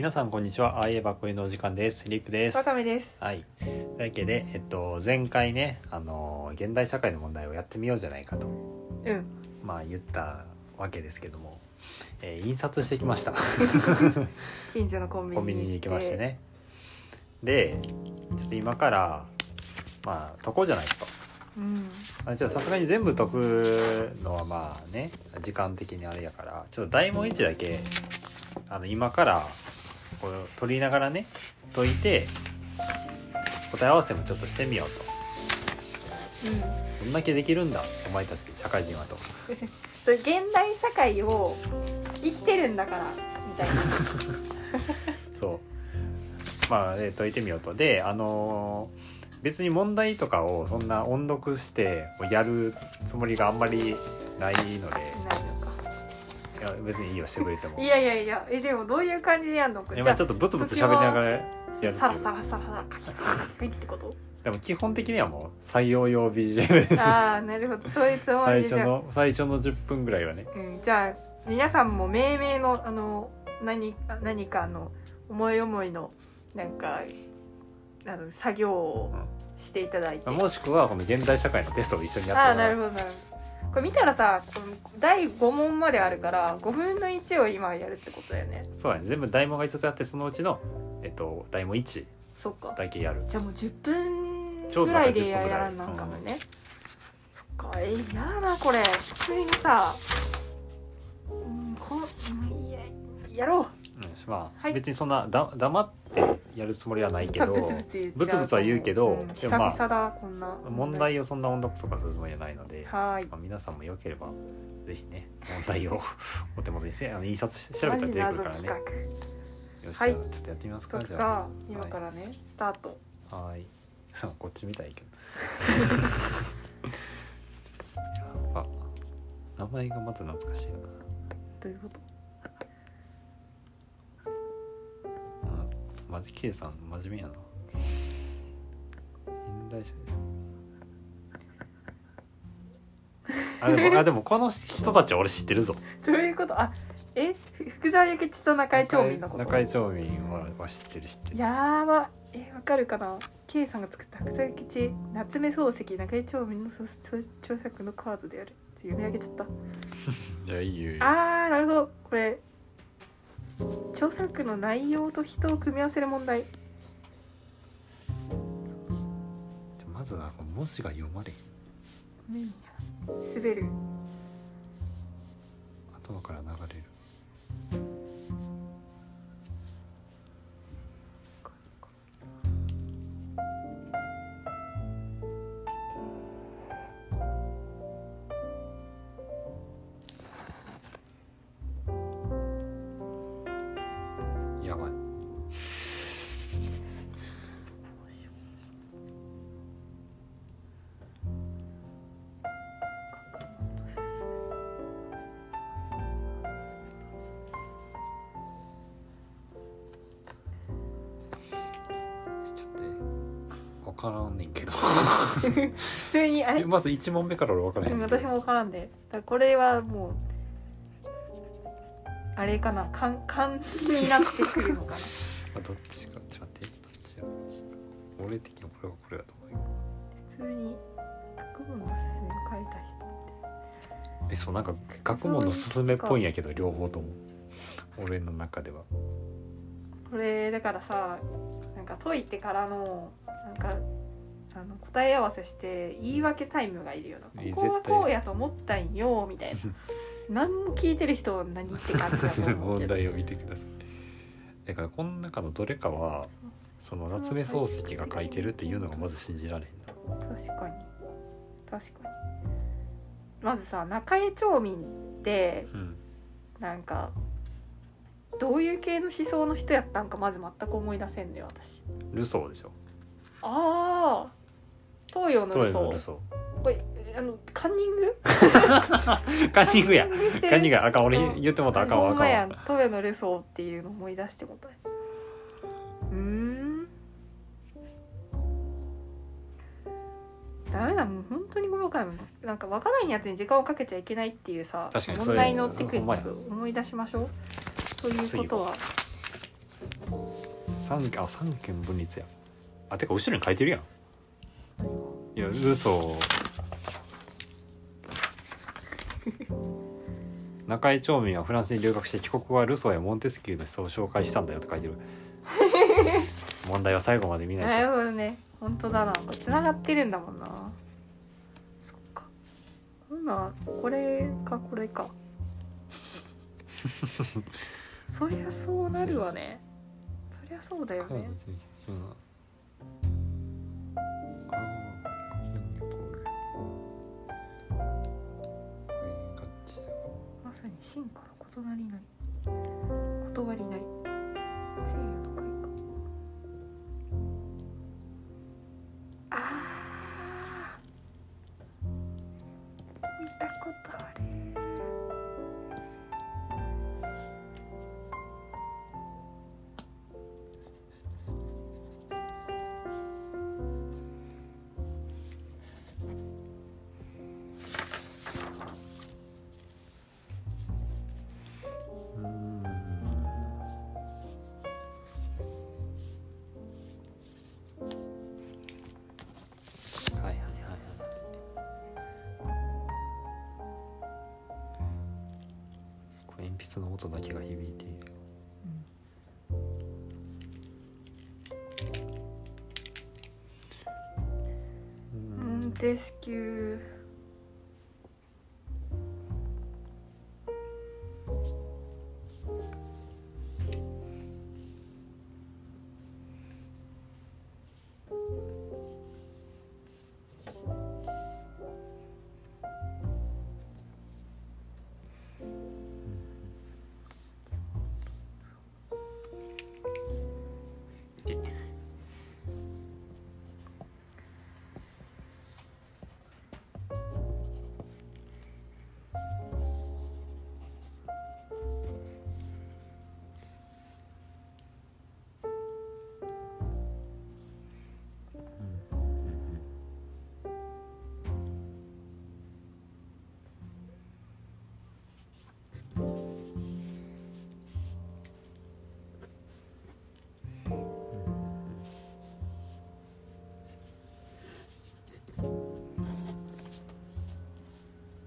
皆さんこんにちは。ああいえばこいのお時間です。リックですわ。かめです。はい。というわけで、えっと、前回ね、あの、現代社会の問題をやってみようじゃないかと、うん。まあ言ったわけですけども、えー印刷してきました。近所のコンビニコンビニに行きまして。ね。で、ちょっと今から、まあ、解こうじゃないかと。うん。あちょっとさすがに全部解くのはまあね、時間的にあれやから、ちょっと大問1だけ、あの、今から、こう、取りながらね、解いて、答え合わせもちょっとしてみよううん。と。どんだけできるんだ、お前たち、社会人はと。現代社会を生きてるんだからみたいな。そう。まあ、で解いてみようと。で、あのー別に問題とかをそんな音読してやるつもりがあんまりないので、ないや別にいいよ、してくれても。いやいやいや、えでもどういう感じでやるの？か。じゃ今ちょっとブツブツ喋りながらやるサラサラサラサラカキカキカキってこと？でも基本的にはもう採用用 BGM です ああ、なるほど。そういうつもりでじゃあ。最初の最初の10分ぐらいはねうん。じゃあ皆さんも命名のあの何何かあの思い思いのなんかあの作業をしていただいて。もしくはこの現代社会のテストを一緒にやってああもらうなるほどなるほどこれ見たらさこの第5問まであるから5分の1を今やるってことだよね。そうだね。全部大問が5つあってそのうちの、えっと、大問1そっか。だけやる。じゃあもう10分ぐらいで10分ぐらい。やらんなんかもね、そっか。えやだなこれ。普通にさうんこうんいややろう。うんまあ、はい。別にそんなだ黙ってやるつもりはないけど ブツブツは言うけどうん。でもまあ久々だこんな。問題をそんな音読とかするつもりはないので、はーい。まあ、皆さんもよければぜひね問題を お手元にしてあの印刷し調べたら出てくるからねよし、はい。ちょっとやってみますか画じゃが今からねスタート。あはい。そ うこっちみたいけど。名前がまた懐かしいな。どういうこと？マジ K さん真面目やな。現代社会。あでもあでもこの人たちは俺知ってるぞ。どういうこと？あえ？福沢諭吉と中井町民のこと？中井町民はは知ってる知ってる。やば。えわかるかな？K さんが作った福沢諭吉夏目漱石中井町民のそそ著作のカードである。ちょっと読み上げちゃった。じゃあいいよいいよ。あーなるほど。これ著作の内容と人を組み合わせる問題。じゃあまずは文字が読まれ。滑る。頭から流れる分からんねんけど。普通にあれ？まず1問目から俺分からへんうん私も分からんで。だからこれはもうあれかな。勘勘になってくるのかな。あどっちか。ちょっと待って。どっちや俺的にこれはこれだと思うよ。普通に学問のすすめを書いた人えそうなんか学問のすすめっぽいんやけど両方とも。俺の中ではこれだからさなんか解いてからのなんかあの答え合わせして言い訳タイムがいるよなえここは絶対こうやと思ったんよみたいな。何も聞いてる人何って感じだと思う問題を見てください。だからこの中のどれかはその夏目漱石が書いてるっていうのがまず信じられへんな。確かに。確かに。まずさ中江町民ってうん。なんかどういう系の思想の人やったんかまず全く思い出せんだよ私。ルソーでしょ。ああ東洋のトルソー。これあのカンニング？ー カンニングや。カンニングやあかん俺うん言ってもうたらあかんわあかん。東洋のルソーっていうの思い出してもたうーん。ダメだもう本当にごめんなさいなんか分からんやつに時間をかけちゃいけないっていうさ確かにそれ問題のテクニック思い出しましょうということは三あ三権分立や。あてか後ろに書いてるやん。いやルソー中井町民はフランスに留学して帰国後はルソーやモンテスキューの思想を紹介したんだよって書いてる。問題は最後まで見ないなるとほどね。本当だな。これ繋がってるんだもんな。そっか。ほんならこれかこれか そりゃそうなるわね。そりゃそうだよね。まさに真から異なり。なり断り。なり音だけが響いている。うん、うん、デスキュー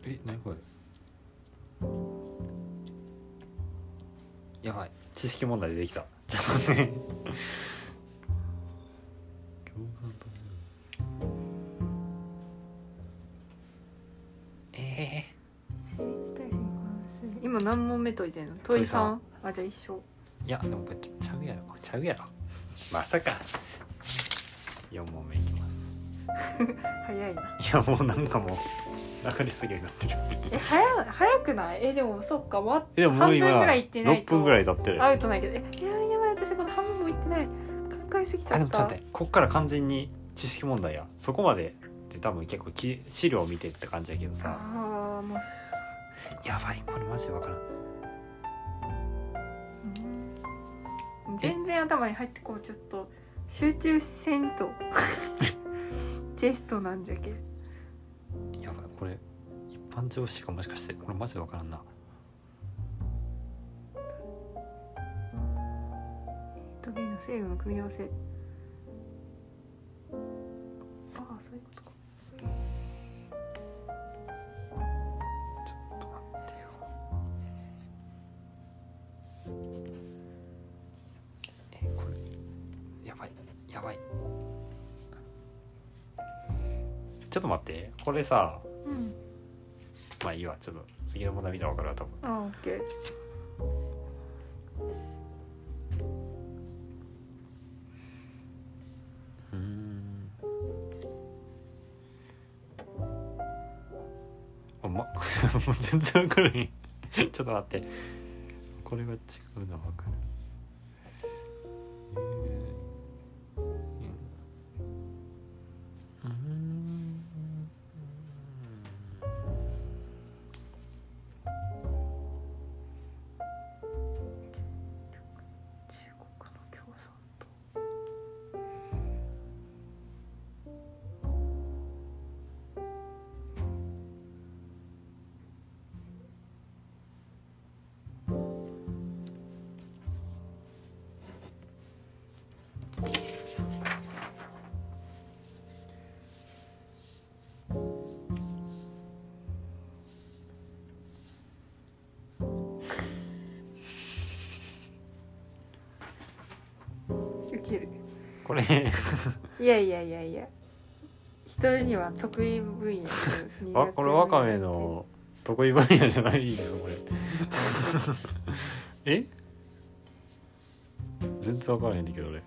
え何これ？やばい。知識問題出てきた。ちょっとええ政治体制に関する。今何問目解いてんの？問い3あじゃあ一緒。いやでもこれちゃうやろ。ちゃうやろ。まさか。4問目 早いな。いやもうなんかもう流れ作業になってる。え早早くない？えでもそっかわえでももう今半分ぐらいいってない6と分ぐらい経ってる。アウトないけど。えいややばい私この半分もいってない。考えすぎちゃった。あでもちょっと待って。こっから完全に知識問題や。そこまでって多分結構き資料を見てって感じやけどさ。ああもうやばいこれマジでわからん。うん。全然頭に入ってこうちょっと。集中せんと テストなんじゃけ？やばいこれ一般常識かもしかしてこれマジでわからんな。と B の制御の組み合わせ。ああそういうことかちょっと待って。これさうん。まあいいわ。ちょっと次の問題見たら分かるわ多分。あオッケー。うーん。あまもう 全然分かる。ん ちょっと待って。これが違うの分かるける。これ。いやいやいやいや。人には得意分野と 苦手分野わこれわかめの得意分野じゃないよこれ。え？全然わからへんねんけど俺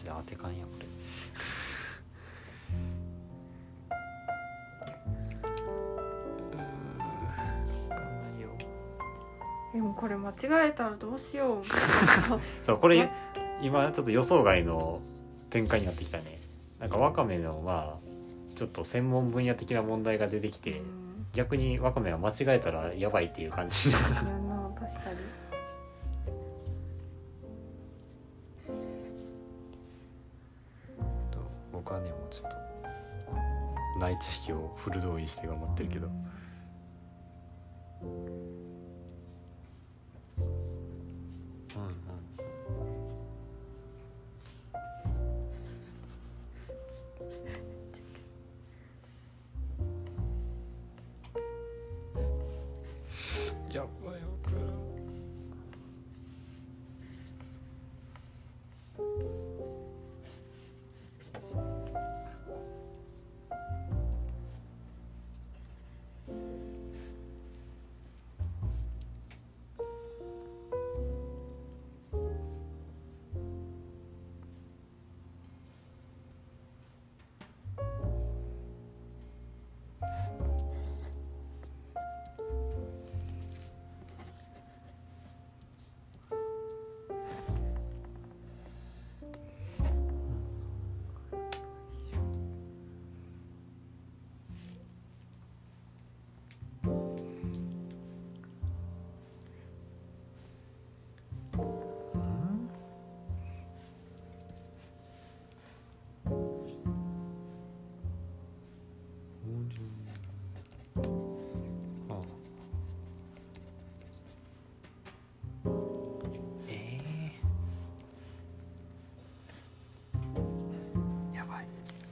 ジで当てかんやこれでもこれ間違えたらどうしよう。そうこれ今ちょっと予想外の展開になってきたね。なんかわかめのまあちょっと専門分野的な問題が出てきてうん。逆にわかめは間違えたらやばいっていう感じ確かにい知識をフル動員して頑張ってるけど。うんうん。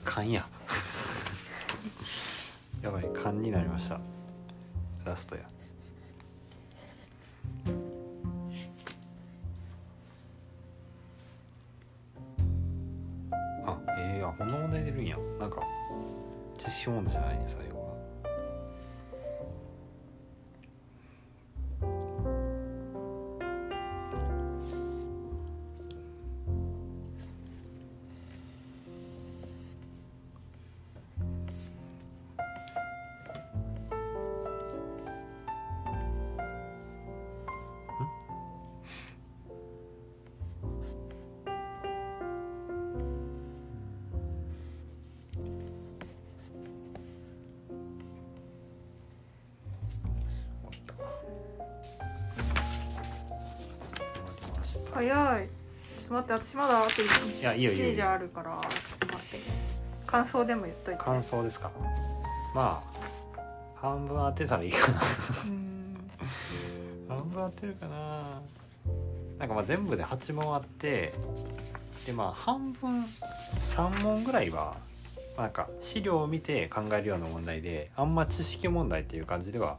勘や。やばい勘になりました。ラストや。あええあこんな問題出るんや。なんか知識問題じゃないね最後。早い。ちょっと待って私まだあと1いやいいよいいよ。いいよページあるからちょっと待って。感想でも言っといて。感想ですか。まあ半分当てたらいいかな。うん。半分当てるかな。なんかまあ全部で8問あってでまあ半分3問ぐらいはまあなんか資料を見て考えるような問題であんま知識問題っていう感じでは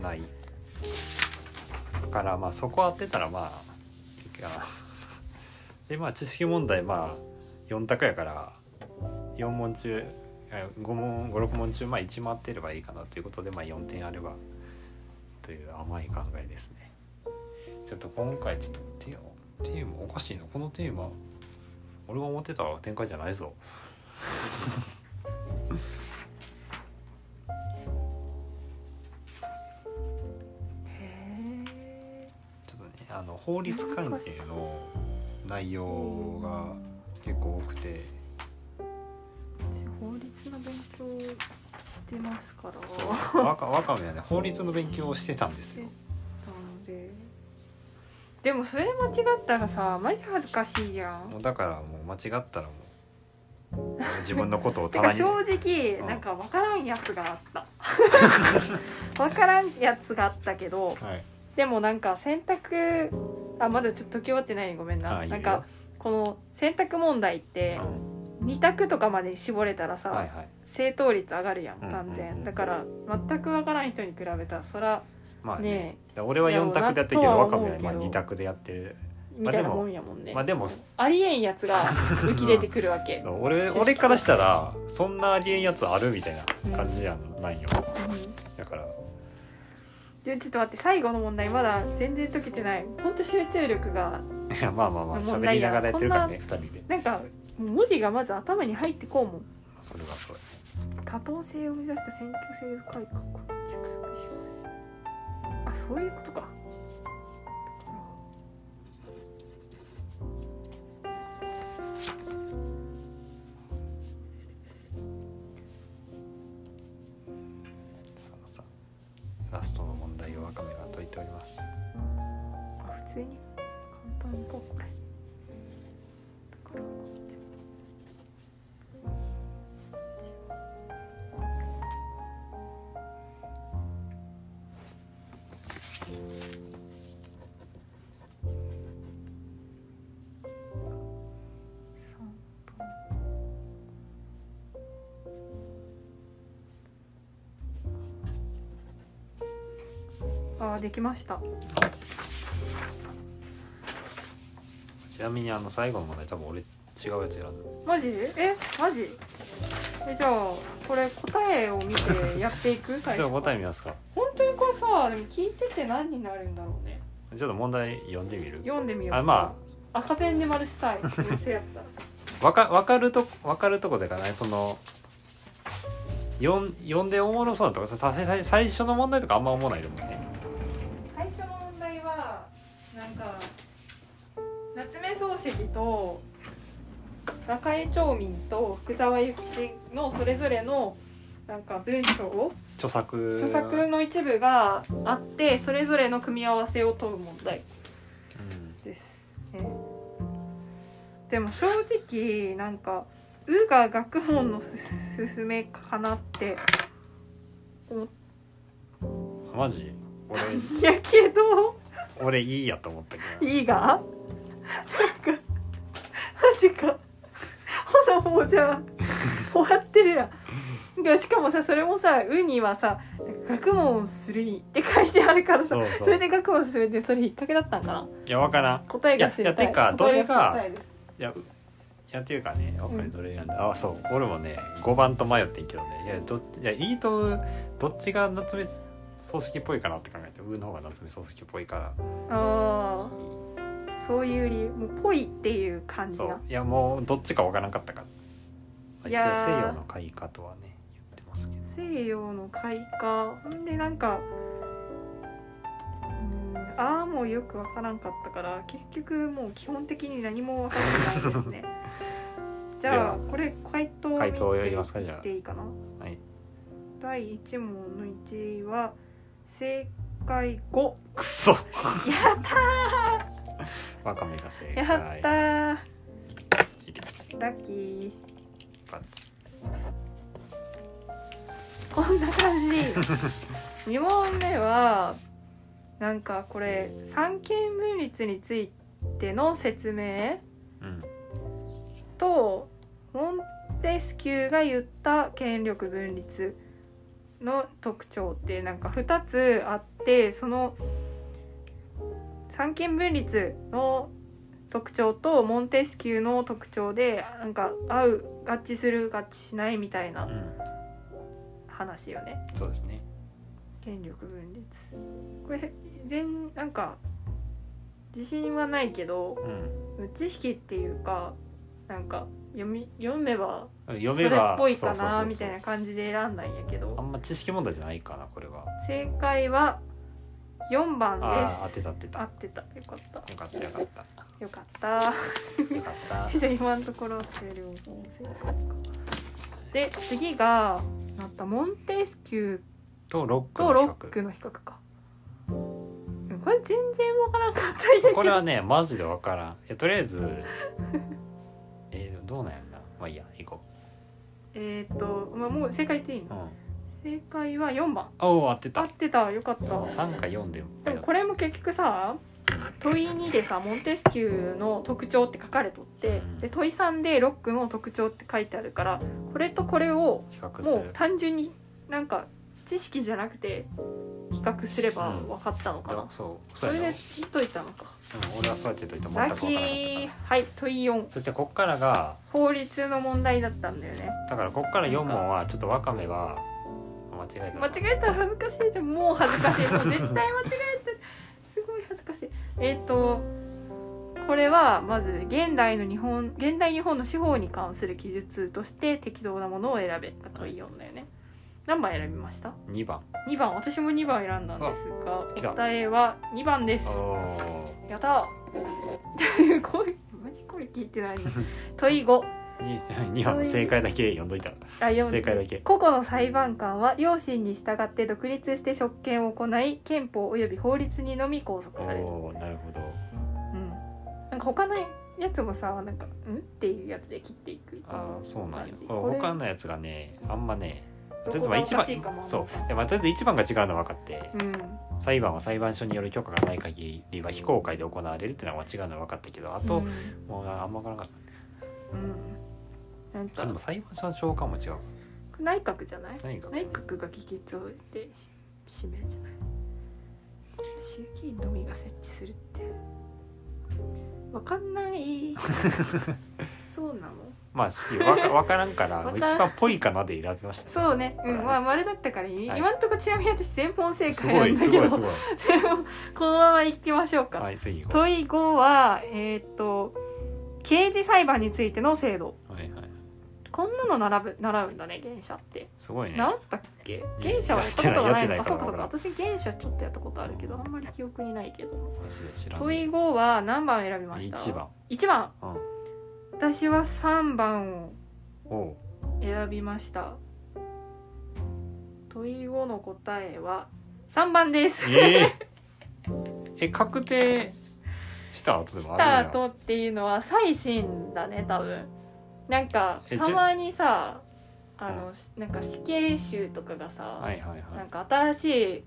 ない。だからまあそこ当てたらまあいいかなでまあ知識問題まあ4択やから4問中5問56問中まあ1問当てればいいかなということでまあ4点あればという甘い考えですね。ちょっと今回ちょっとテーテーマおかしいな。このテーマ俺が思ってた展開じゃないぞ。法律関係の内容が結構多くて。法律の勉強してますから。そうわかわかめはね法律の勉強をしてたんですよ。で。でもそれ間違ったらさマジ恥ずかしいじゃん。もうだからもう間違ったらもう 自分のことをてか棚に正直うん。なんか分からんやつがあった。分からんやつがあったけどはいでもなんか選択あまだちょっと解き終わってないごめんな。なんかこの選択問題って2択とかまで絞れたらさ、うんはいはい。正答率上がるやんうん断然、うんうん。だから全くわからん人に比べたらそらまあね。ね俺は4択でやってるけどわかめはまあとは思うけど。2択でやってる。みたいなもんやもんね、まあでもありえんやつが浮き出てくるわけ、俺俺からしたらそんなありえんやつあるみたいな感じやんないよだからちょっと待って最後の問題まだ全然解けてない。ほんと集中力がいやまあまあまあ喋りながらやってるからこね2人で。なんか文字がまず頭に入ってこうもん。それはそうやね。多党性を目指した選挙制度改革あそういうことか。ラストの問題をわかめが解いております。普通に簡単だこれ。あーできました。ちなみにあの最後の問題多分俺違うやつ選んだ。マジ？え？マジ？えじゃあこれ答えを見てやっていく？最じゃあ初答え見ますか。本当にこれさでも聞いてて何になるんだろうね。ちょっと問題読んでみる？読んでみよう。かあま赤ペンで丸したい。せやったわかわかるとわかるとこでかな？いその読ん読んでおもろそうなとかささ最最初の問題とかあんま思わないと思うね夏目漱石と中江町民と福沢諭吉のそれぞれのなんか文章を著作。著作の一部があってそれぞれの組み合わせを問う問題うんです、ね、でも正直なんか「う」が学問のすすめかなって思っマジ？俺。いやけど。俺いいやと思ったけど「い」が？なんかマジかほなもうじゃあ終わってるやんでしかもさそれもさ「う」にはさ「学問をするに」って書いてあるからさそうそうそれで学問するってそれ引っ掛けだったんかないやわからん答えが知りたいいやいやてかどれがいですいやいやっていうかねわかるどれ選んだ、あそう俺もね5番と迷ってんけどねいやどいやいいとどっちが夏目漱石っぽいかなって考えてうの方が夏目漱石っぽいからああそういう理由もうぽいっていう感じが。いやもうどっちかわからんかったから。一いや西洋の開花とはね言ってますけど。西洋の開花。ほんでなんかうんああもうよくわからんかったから結局もう基本的に何もわかってないですね。じゃあこれ回答を見っていいかな？はい。第1問の1位は正解5くそ。やった わかめが正ー解。やったー。ラッキー。バツ。こんな感じ。2問目はなんかこれ三権分立についての説明？うん。とモンテスキューが言った権力分立の特徴ってなんか2つあってその三権分立の特徴とモンテスキューの特徴でなんか合う合致する合致しないみたいなうん。話よね。そうですね。権力分立。これ全なんか自信はないけどうん。知識っていうかなんか読み読めばそれ読めばっぽいかなみたいな感じで選んだんやけあどんま知識問題じゃないかなこれは。正解は4番ああ当ですてた当てた。合ってた。よかった。よかったよかった。よかった。よかった。じゃあ今のところ正解かで。次がなんかモンテスキューとロックとロックの比較。かうんこれ全然わからんかった。これはねマジで分からん。いやとりあえずえー、どうなんやんな。まあいいや行こえっ、と、まあ、もう正解言っていいの？う、うん、正解は4番。おお合ってた。合ってた。よかった。3か4ででもこれも結局さ問い2でさモンテスキューの特徴って書かれとってうん。で問い3でロックの特徴って書いてあるからこれとこれを比較すもうる単純になんか知識じゃなくて比較すれば分かったのかな、そう？それでそうやな言っといたのか。うん、俺はそうやってといて全く分からなかったーからはい問い4そしてこっからが法律の問題だったんだよね。だからこっから4問はちょっとわかめは間違えた間違えたら恥ずかしい。じゃんもう恥ずかしいもう絶対間違えてる。すごい恥ずかしい。えっ、とこれはまず現代の日本現代日本の司法に関する記述として適当なものを選べが問い4だよね。何番選びました？2番。2番。私も2番選んだんですが答えは2番です。おやったー。これマジこれ聞いてない問い5 2番の正解だけ読んどいたあ読ん正解だけ。個々の裁判官は両親に従って独立して職権を行い憲法及び法律にのみ拘束おされる、おーなるほど。うん、なんか他のやつもさなんか「ん?」っていうやつで切っていく。ああそうなんや他のやつがねあんまねとりあえずまあ一番そう。まあとりあえず1番が違うのは分かって。うん。裁判は裁判所による許可がない限りは非公開で行われるっていうのは違うのは分かったけどあと、うん。もうあんま分からなかっうんなんたあでもか裁判所の長官も違う。内閣じゃない？何か内閣が議決をでし締めるんじゃない？衆議院のみが設置するって？わかんない。そうなの？まあしわか分からんから一番ぽいかなで選びました、そうね、うん、はい。まあ丸だったからいい、はい。今んとこちなみに私全問正解ないんだけど。すごい。すごいこのままいきましょうか、はい次問い5はえーっと刑事裁判についての制度こんなの習う習うんだね原社って。すごいね。習ったっけ？や原社はやったことがな。いのかそうかそうか。私原社ちょっとやったことあるけどあんまり記憶にないけど。問い5は何番選びました？1番。1番。うん。私は3番を選びました。問い5の答えは3番です。え ええ確定した？後でもあるんやートっていうのは最新だね多分なんかえたまにさあのなんか死刑囚とかがさ、はいはいはないんか新しい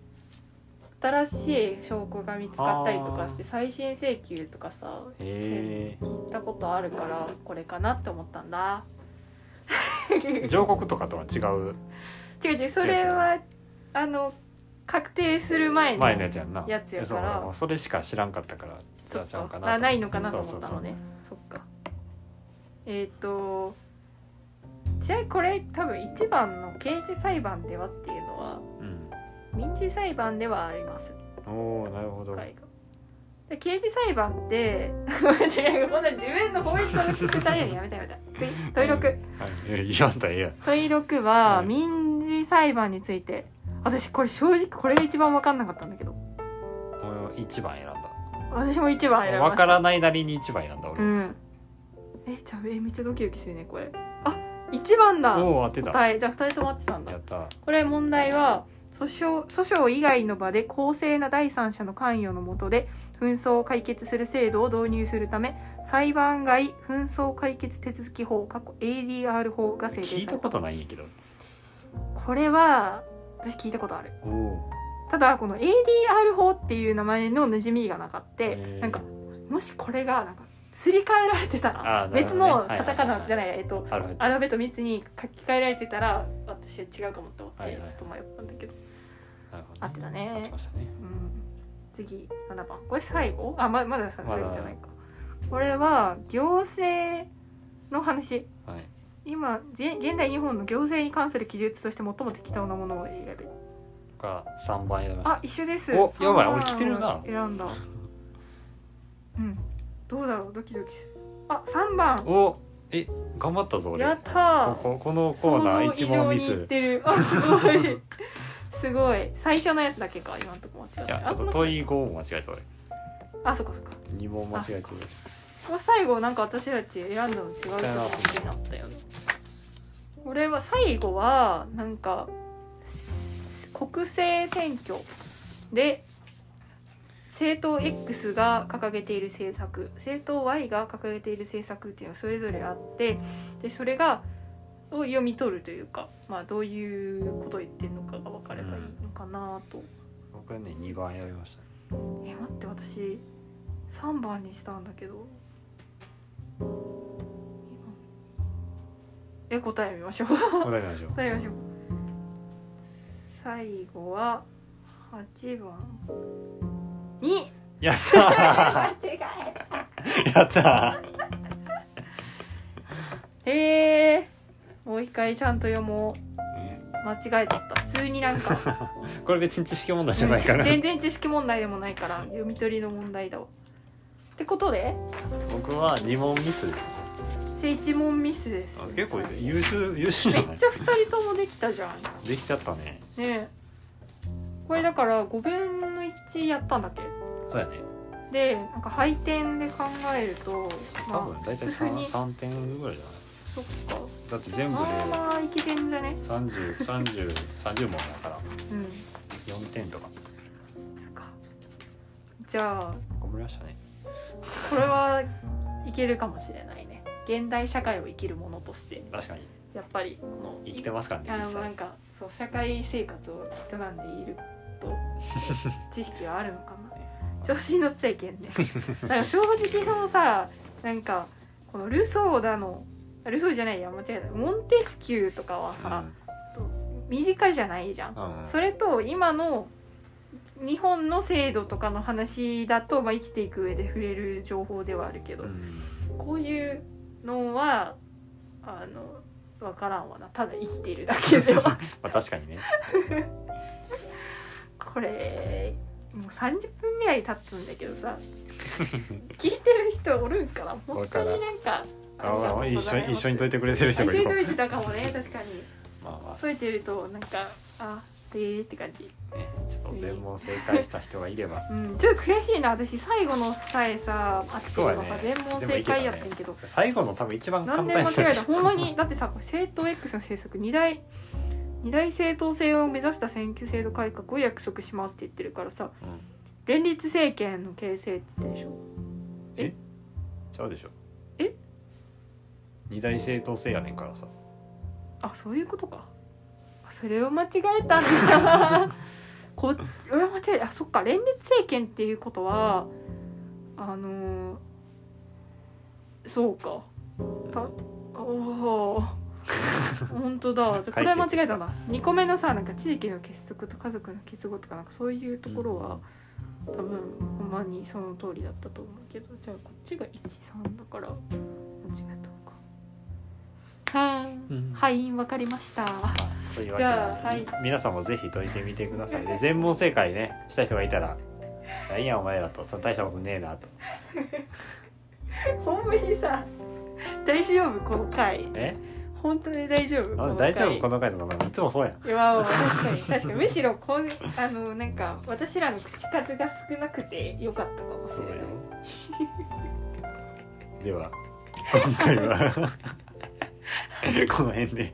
新しい証拠が見つかったりとかして再審請求とかさへ聞いたことあるからこれかなって思ったんだ。え 上告とかとは違う。違う違うそれはあの確定する前の前のやつやんな。やつやから。そうそれしか知らんかったからそっちゃうかかなあないのかなと思そうそうそう。ったのねえっ、とちなみにこれ多分一番の刑事裁判ではっていうのは民事裁判ではあります。うんおおなるほど、刑事裁判って 違うこんな自分の法律の聞くためにやめたやめた次問い6はい、いや言わんとええや。ん問い6ははい。民事裁判について。私これ正直これが一番分かんなかったんだけど。もう一番選んだ。私も一番選びました。分からないなりに一番選んだ俺、うんえじゃめっちゃドキドキするねこれ。あ一番だ。おお当てた。答えじゃあ2人とも合ってたんだ。やった。これ問題は訴訟訴訟以外の場で公正な第三者の関与のもとで紛争を解決する制度を導入するため裁判外紛争解決手続き法過去 ADR 法が制定された。聞いたことないんやけど。これは私聞いたことある。おおただこの ADR 法っていう名前の馴染みがなかったへー。なんかもしこれがなんかすり替えられてたら、ね。別のカタカナじゃないえっとアルファベット。アルファベット3つに書き換えられてたら私は違うかもって思ってはいはいちょっと迷ったんだけど、合ってたね。ね。うん、次7番。これ最後？あままだ最後じゃないか。これは行政の話。はい。今ぜ現代日本の行政に関する記述として最も適当なものを選べ。が3番選びました。あ一緒です。お3やばい番俺来てるな。選んだ。うんどうだろう？ドキドキする。あ三番。おえ頑張ったぞ俺。やったー。こここのコーナー一問ミス。想像以上にいってる。あすごい。すごい。最初のやつだけか今のとこ間違いやえたあと問い5も間違えた俺あそっかそっか。2問間違えてる。これ最後なんか私たち選んだの違うって感じになったよね。これは最後はなんかす国政選挙で政党 X が掲げている政策政党 Y が掲げている政策っていうのがそれぞれあってでそれがを読み取るというか、まあ、どういうことを言ってるのかが分かればいいのかなと、僕はね2番選びました。ねえ待って私3番にしたんだけど。え答え見ましょう。答えましょう。答えましょう。最後は8番に。やった 間違えー。やったた。へえもう一回ちゃんと読もう。間違えちゃった。普通になんか。これ別に知識問題じゃないから。全然知識問題でもないから読み取りの問題だわ。ってことで僕は2問ミスです一問ミスです。あ結構優秀優秀じゃない？めっちゃ二人ともできたじゃん。できちゃったね。ねえ。これだから5分の1やったんだっけ？そうやね。でなんか配点で考えると多分大体普通に 3, 3点ぐらいじゃない？そっか。だって全部でまあまあいけてんじゃね？303030問だから。うん。4点とか。そっか。じゃあ頑張りましたね。これはいけるかもしれないね。現代社会を生きるものとして。確かに。やっぱりこの生きてますからねあ実際。のなんかそう社会生活を営んでいると 知識はあるのかな？調子に乗っちゃいけんね。だから正直そのさなんかこのルソーだのルソーじゃないや間違えた。モンテスキューとかはさ、短いじゃないじゃん。うんうん。それと今の日本の制度とかの話だと、まあ、生きていく上で触れる情報ではあるけど、うん。こういうのはあの分からんわな。ただ生きているだけでは。まあ確かにね。これもう30分ぐらい経つんだけどさ。聞いてる人おるんかな？本当になんかああ一緒に一緒に解いてくれてる人一緒にがいる解いてたかもね確かに。まあまあ。解いてるとなんかあでーって感じ。ねちょっと全問正解した人がいれば。うん。ちょっと悔しいな私最後のさえさあってるのが全問正解やってんけど、最後の多分一番簡なん単やったで間違えた？ほんまに？だってさこれ政党 X の政策二大二大正当性を目指した選挙制度改革を約束しますって言ってるからさうん連立政権の形成ってでしょ？ちゃうでしょ。え？二大正当性やねんからさ。あそういうことか。あそれを間違えたんだ。こ俺は間違えたあそっか。連立政権っていうことはあのーそうか。たおお 本当だ。これは間違えたな。2個目のさなんか地域の結束と家族の結合とかなんかそういうところは、多分ほんまにその通りだったと思うけど。じゃあこっちが13だから間違えたのか。はうん。ーはいわかりました。じでゃあはい。皆さんもぜひ解いてみてくださいで 全問正解ね。した人がいたら「何やお前ら」と「その大したことねえな」と。ほんまにさ大丈夫？この回「え？本当に大丈夫？大丈夫？この回のいつもそうやん。いや確かに。確かにむしろこうあのなんか私らの口数が少なくてよかったかもしれない。では今回は この辺で。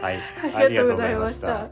はい。ありがとうございました